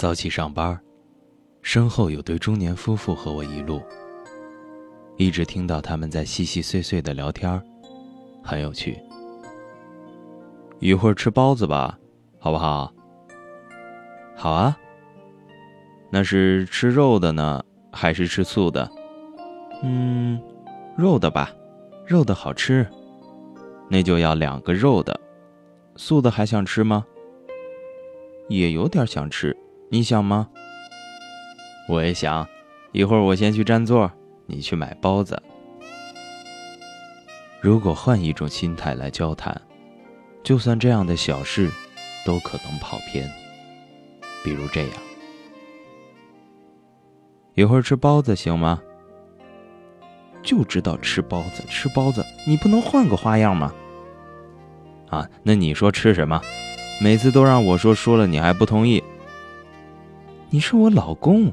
早起上班，身后有对中年夫妇和我一路，一直听到他们在细细碎碎的聊天，很有趣。一会儿吃包子吧，好不好？好啊。那是吃肉的呢，还是吃素的？嗯，肉的吧，肉的好吃。那就要两个肉的，素的还想吃吗？也有点想吃，你想吗？我也想。一会儿我先去占座，你去买包子。如果换一种心态来交谈，就算这样的小事，都可能跑偏。比如这样，一会儿吃包子行吗？就知道吃包子，吃包子，你不能换个花样吗？啊，那你说吃什么？每次都让我说，说了你还不同意。你是我老公，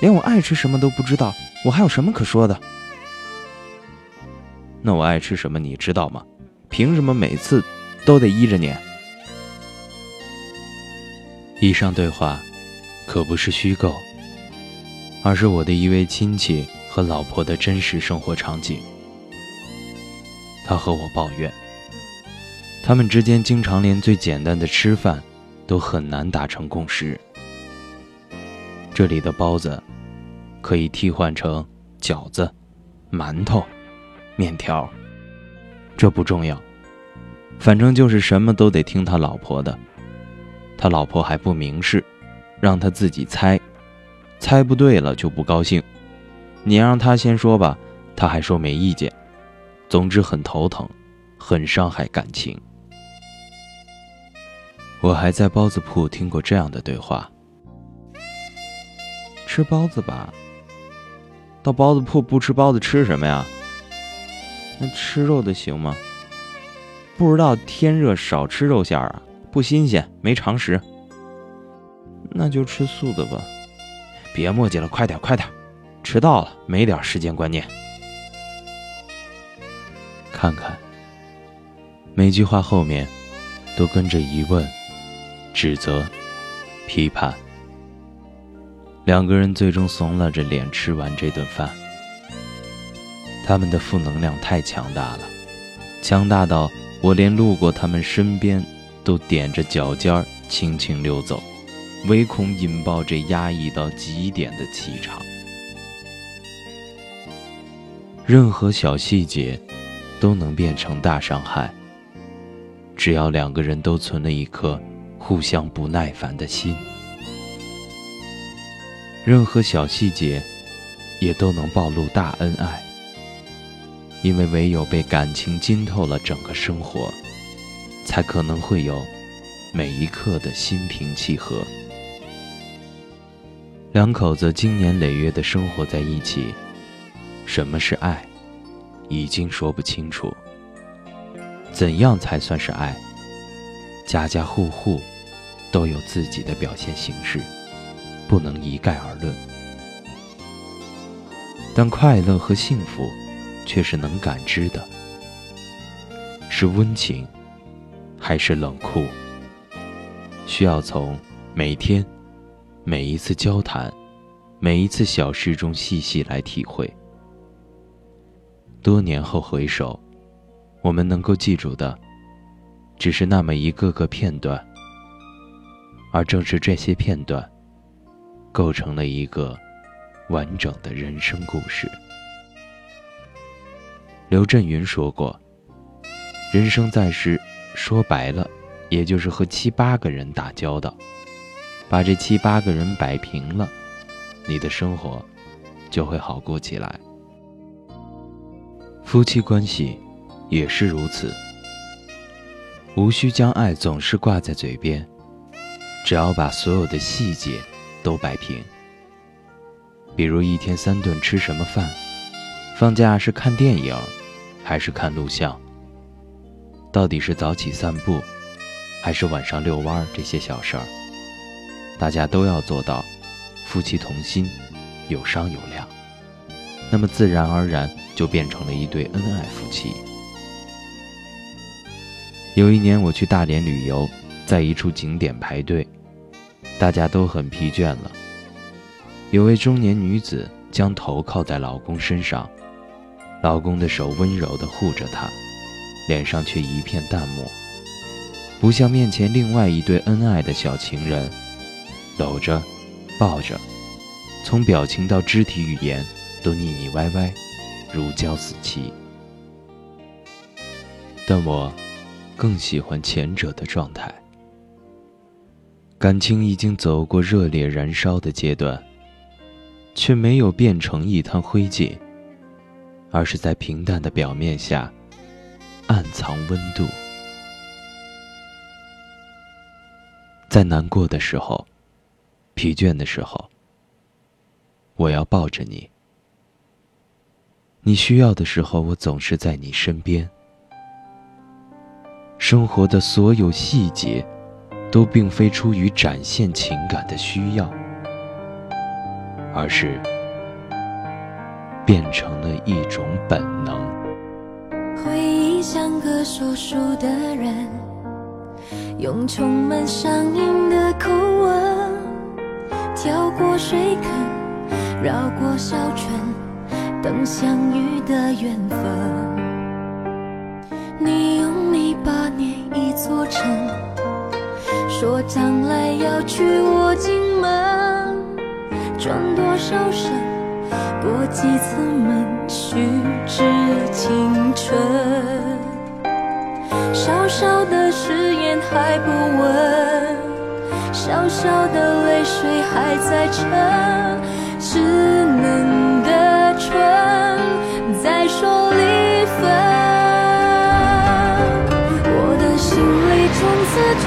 连我爱吃什么都不知道，我还有什么可说的？那我爱吃什么你知道吗？凭什么每次都得依着你？以上对话可不是虚构，而是我的一位亲戚和老婆的真实生活场景。他和我抱怨。他们之间经常连最简单的吃饭都很难达成共识。这里的包子可以替换成饺子、馒头、面条，这不重要，反正就是什么都得听他老婆的。他老婆还不明示，让他自己猜，猜不对了就不高兴。你让他先说吧，他还说没意见。总之很头疼，很伤害感情。我还在包子铺听过这样的对话：“吃包子吧。到包子铺不吃包子吃什么呀？那吃肉的行吗？不知道天热少吃肉馅儿啊，不新鲜，没常识。那就吃素的吧。别磨叽了，快点快点，迟到了，没点时间观念。看看，每句话后面都跟着疑问。”指责、批判，两个人最终怂了着脸吃完这顿饭。他们的负能量太强大了，强大到我连路过他们身边都踮着脚尖儿轻轻溜走，唯恐引爆这压抑到极点的气场。任何小细节都能变成大伤害，只要两个人都存了一颗。互相不耐烦的心，任何小细节也都能暴露大恩爱，因为唯有被感情浸透了整个生活，才可能会有每一刻的心平气和。两口子经年累月的生活在一起，什么是爱，已经说不清楚。怎样才算是爱？家家户户。都有自己的表现形式，不能一概而论。但快乐和幸福却是能感知的，是温情还是冷酷，需要从每天、每一次交谈、每一次小事中细细来体会。多年后回首，我们能够记住的，只是那么一个个片段。而正是这些片段，构成了一个完整的人生故事。刘震云说过：“人生在世，说白了，也就是和七八个人打交道，把这七八个人摆平了，你的生活就会好过起来。夫妻关系也是如此，无需将爱总是挂在嘴边。”只要把所有的细节都摆平，比如一天三顿吃什么饭，放假是看电影还是看录像，到底是早起散步还是晚上遛弯儿，这些小事儿，大家都要做到夫妻同心，有商有量，那么自然而然就变成了一对恩爱夫妻。有一年我去大连旅游，在一处景点排队。大家都很疲倦了。有位中年女子将头靠在老公身上，老公的手温柔地护着她，脸上却一片淡漠，不像面前另外一对恩爱的小情人，搂着、抱着，从表情到肢体语言都腻腻歪歪，如胶似漆。但我更喜欢前者的状态。感情已经走过热烈燃烧的阶段，却没有变成一滩灰烬，而是在平淡的表面下暗藏温度。在难过的时候，疲倦的时候，我要抱着你；你需要的时候，我总是在你身边。生活的所有细节。都并非出于展现情感的需要，而是变成了一种本能。回忆像个说书的人，用充满乡音的口吻，跳过水坑，绕过小村，等相遇的缘分。你用泥巴捏一座城。说将来要娶我进门，转多少身，过几次门，虚掷青春。小小的誓言还不稳，小小的泪水还在沉，稚嫩的唇在说离分。我的心里从此住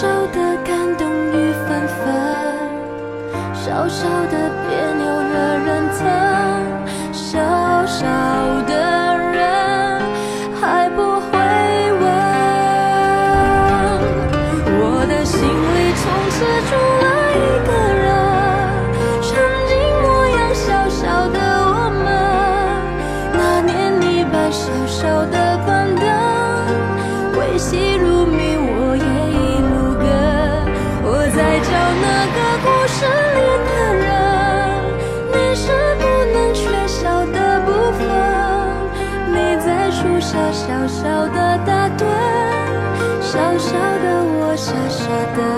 少的感动与纷纷，小小的别扭惹人疼，小小的人还不会问。我的心里从此住了一个人，曾经模样小小的我们，那年你把小小的。小小的我傻傻的